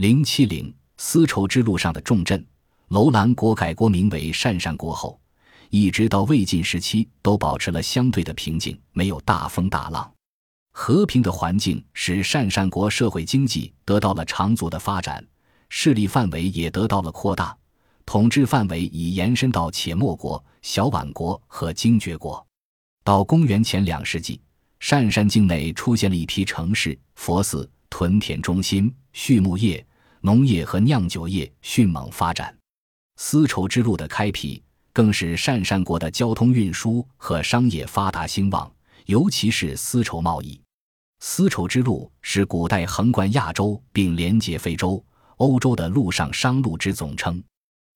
零七零丝绸之路上的重镇，楼兰国改国名为鄯善国后，一直到魏晋时期都保持了相对的平静，没有大风大浪。和平的环境使鄯善国社会经济得到了长足的发展，势力范围也得到了扩大，统治范围已延伸到且末国、小宛国和精绝国。到公元前两世纪，鄯善境内出现了一批城市、佛寺、屯田中心、畜牧业。农业和酿酒业迅猛发展，丝绸之路的开辟更是鄯善国的交通运输和商业发达兴旺，尤其是丝绸贸易。丝绸之路是古代横贯亚洲并连接非洲、欧洲的陆上商路之总称。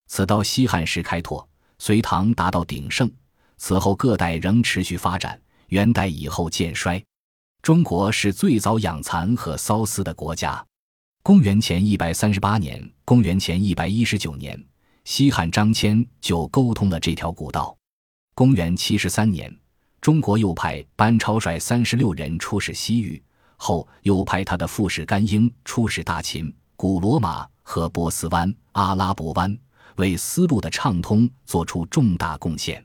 此道西汉时开拓，隋唐达到鼎盛，此后各代仍持续发展，元代以后渐衰。中国是最早养蚕和缫丝的国家。公元前一百三十八年，公元前一百一十九年，西汉张骞就沟通了这条古道。公元七十三年，中国又派班超率三十六人出使西域，后又派他的副使甘英出使大秦、古罗马和波斯湾、阿拉伯湾，为丝路的畅通做出重大贡献。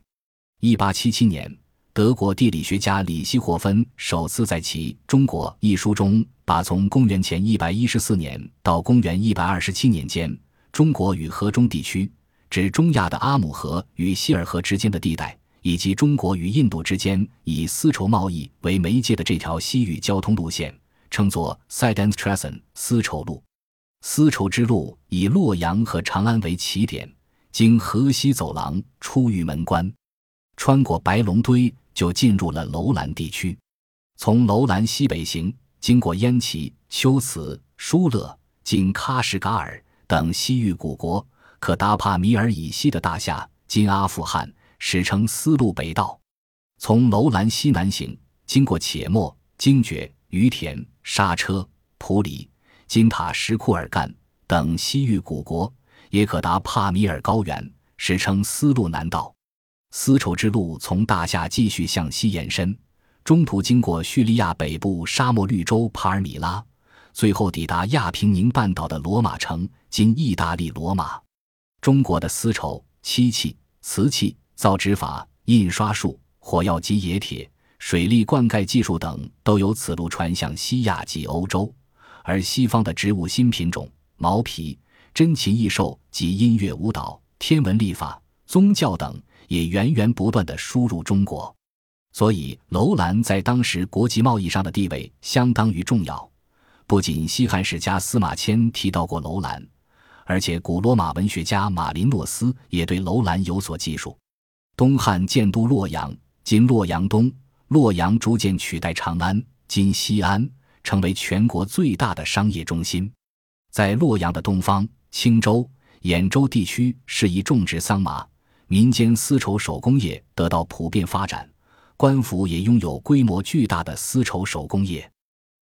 一八七七年。德国地理学家李希霍芬首次在其《中国》一书中，把从公元前一百一十四年到公元一百二十七年间，中国与河中地区（指中亚的阿姆河与希尔河之间的地带）以及中国与印度之间以丝绸贸易为媒介的这条西域交通路线，称作 s i d e n t r a s e n 丝绸路）。丝绸之路以洛阳和长安为起点，经河西走廊出玉门关，穿过白龙堆。就进入了楼兰地区，从楼兰西北行，经过焉耆、龟兹、疏勒，经喀什噶尔等西域古国，可达帕米尔以西的大夏（今阿富汗），史称丝路北道。从楼兰西南行，经过且末、精绝、于田、莎车、普里、金塔什库尔干等西域古国，也可达帕米尔高原，史称丝路南道。丝绸之路从大夏继续向西延伸，中途经过叙利亚北部沙漠绿洲帕尔米拉，最后抵达亚平宁半岛的罗马城（今意大利罗马）。中国的丝绸、漆器、瓷器、造纸法、印刷术、火药及冶铁、水利灌溉技术等都由此路传向西亚及欧洲，而西方的植物新品种、毛皮、珍禽异兽及音乐舞蹈、天文历法、宗教等。也源源不断的输入中国，所以楼兰在当时国际贸易上的地位相当于重要。不仅西汉史家司马迁提到过楼兰，而且古罗马文学家马林诺斯也对楼兰有所记述。东汉建都洛阳（今洛阳东），洛阳逐渐取代长安（今西安），成为全国最大的商业中心。在洛阳的东方，青州、兖州地区适宜种植桑麻。民间丝绸手工业得到普遍发展，官府也拥有规模巨大的丝绸手工业。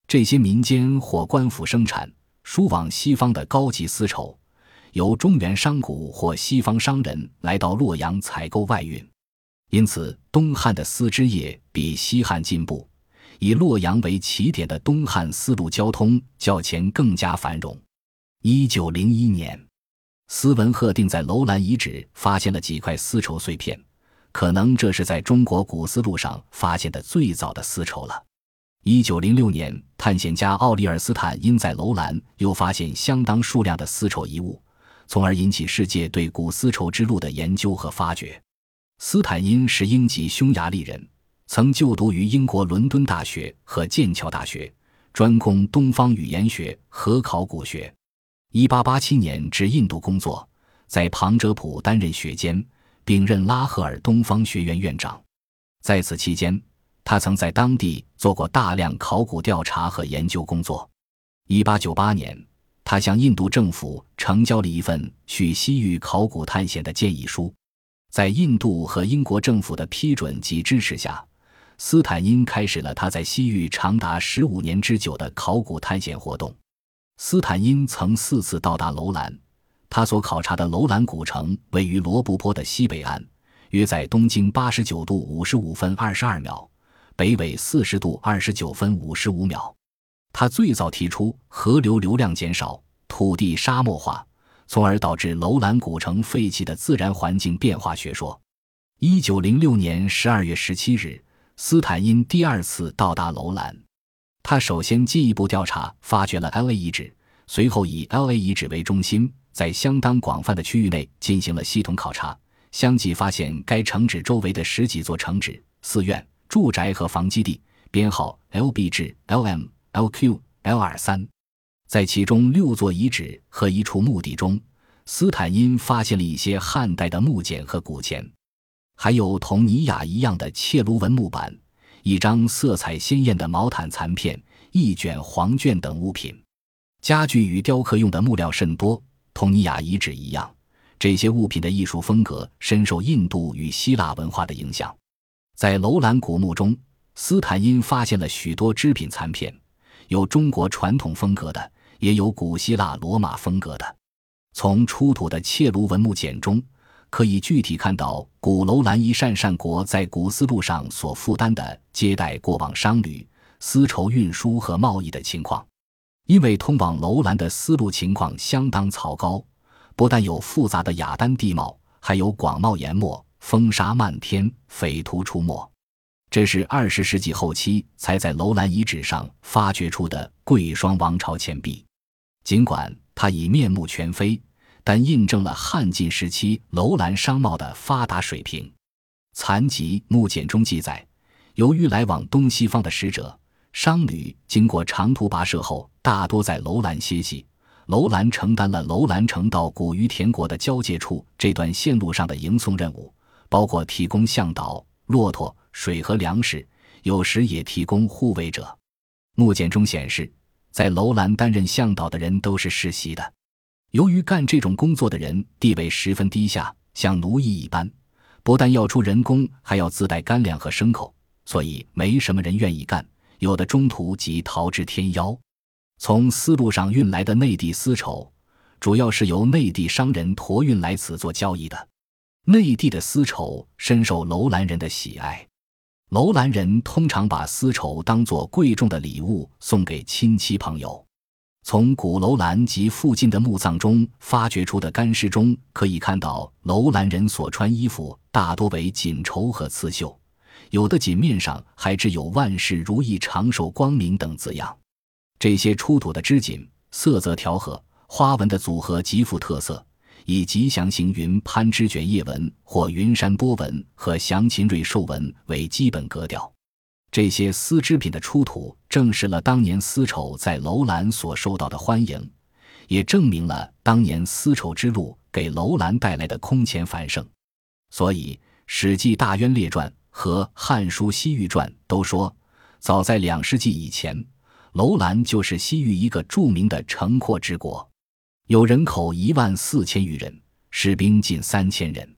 这些民间或官府生产输往西方的高级丝绸，由中原商贾或西方商人来到洛阳采购外运。因此，东汉的丝织业比西汉进步。以洛阳为起点的东汉丝路交通较前更加繁荣。一九零一年。斯文赫定在楼兰遗址发现了几块丝绸碎片，可能这是在中国古丝路上发现的最早的丝绸了。一九零六年，探险家奥利尔斯坦因在楼兰又发现相当数量的丝绸遗物，从而引起世界对古丝绸之路的研究和发掘。斯坦因是英籍匈牙利人，曾就读于英国伦敦大学和剑桥大学，专攻东方语言学和考古学。一八八七年至印度工作，在旁遮普担任学监，并任拉赫尔东方学院院长。在此期间，他曾在当地做过大量考古调查和研究工作。一八九八年，他向印度政府呈交了一份去西域考古探险的建议书。在印度和英国政府的批准及支持下，斯坦因开始了他在西域长达十五年之久的考古探险活动。斯坦因曾四次到达楼兰，他所考察的楼兰古城位于罗布泊的西北岸，约在东经八十九度五十五分二十二秒，北纬四十度二十九分五十五秒。他最早提出河流流量减少、土地沙漠化，从而导致楼兰古城废弃的自然环境变化学说。一九零六年十二月十七日，斯坦因第二次到达楼兰，他首先进一步调查，发掘了 L.A 遗址，随后以 L.A 遗址为中心，在相当广泛的区域内进行了系统考察，相继发现该城址周围的十几座城址、寺院、住宅和房基地，编号 L.B 至 L.M、L.Q、L.R 三。在其中六座遗址和一处墓地中，斯坦因发现了一些汉代的木简和古钱。还有同尼雅一样的切卢纹木板、一张色彩鲜艳的毛毯残片、一卷黄卷等物品。家具与雕刻用的木料甚多，同尼雅遗址一样，这些物品的艺术风格深受印度与希腊文化的影响。在楼兰古墓中，斯坦因发现了许多织品残片，有中国传统风格的，也有古希腊罗马风格的。从出土的切卢文木简中。可以具体看到古楼兰一善善国在古丝路上所负担的接待过往商旅、丝绸运输和贸易的情况。因为通往楼兰的丝路情况相当糟糕，不但有复杂的雅丹地貌，还有广袤岩漠、风沙漫天、匪徒出没。这是二十世纪后期才在楼兰遗址上发掘出的贵霜王朝钱币，尽管它已面目全非。但印证了汉晋时期楼兰商贸的发达水平。残疾木简中记载，由于来往东西方的使者、商旅经过长途跋涉后，大多在楼兰歇息。楼兰承担了楼兰城到古于田国的交界处这段线路上的迎送任务，包括提供向导、骆驼、水和粮食，有时也提供护卫者。木简中显示，在楼兰担任向导的人都是世袭的。由于干这种工作的人地位十分低下，像奴役一般，不但要出人工，还要自带干粮和牲口，所以没什么人愿意干。有的中途即逃之天夭。从丝路上运来的内地丝绸，主要是由内地商人驮运来此做交易的。内地的丝绸深受楼兰人的喜爱，楼兰人通常把丝绸当作贵重的礼物送给亲戚朋友。从古楼兰及附近的墓葬中发掘出的干尸中，可以看到楼兰人所穿衣服大多为锦绸和刺绣，有的锦面上还制有“万事如意、长寿光明”等字样。这些出土的织锦色泽调和，花纹的组合极富特色，以吉祥行云攀枝卷叶纹或云山波纹和祥禽瑞兽纹为基本格调。这些丝织品的出土，证实了当年丝绸在楼兰所受到的欢迎，也证明了当年丝绸之路给楼兰带来的空前繁盛。所以，《史记·大渊列传》和《汉书·西域传》都说，早在两世纪以前，楼兰就是西域一个著名的城廓之国，有人口一万四千余人，士兵近三千人。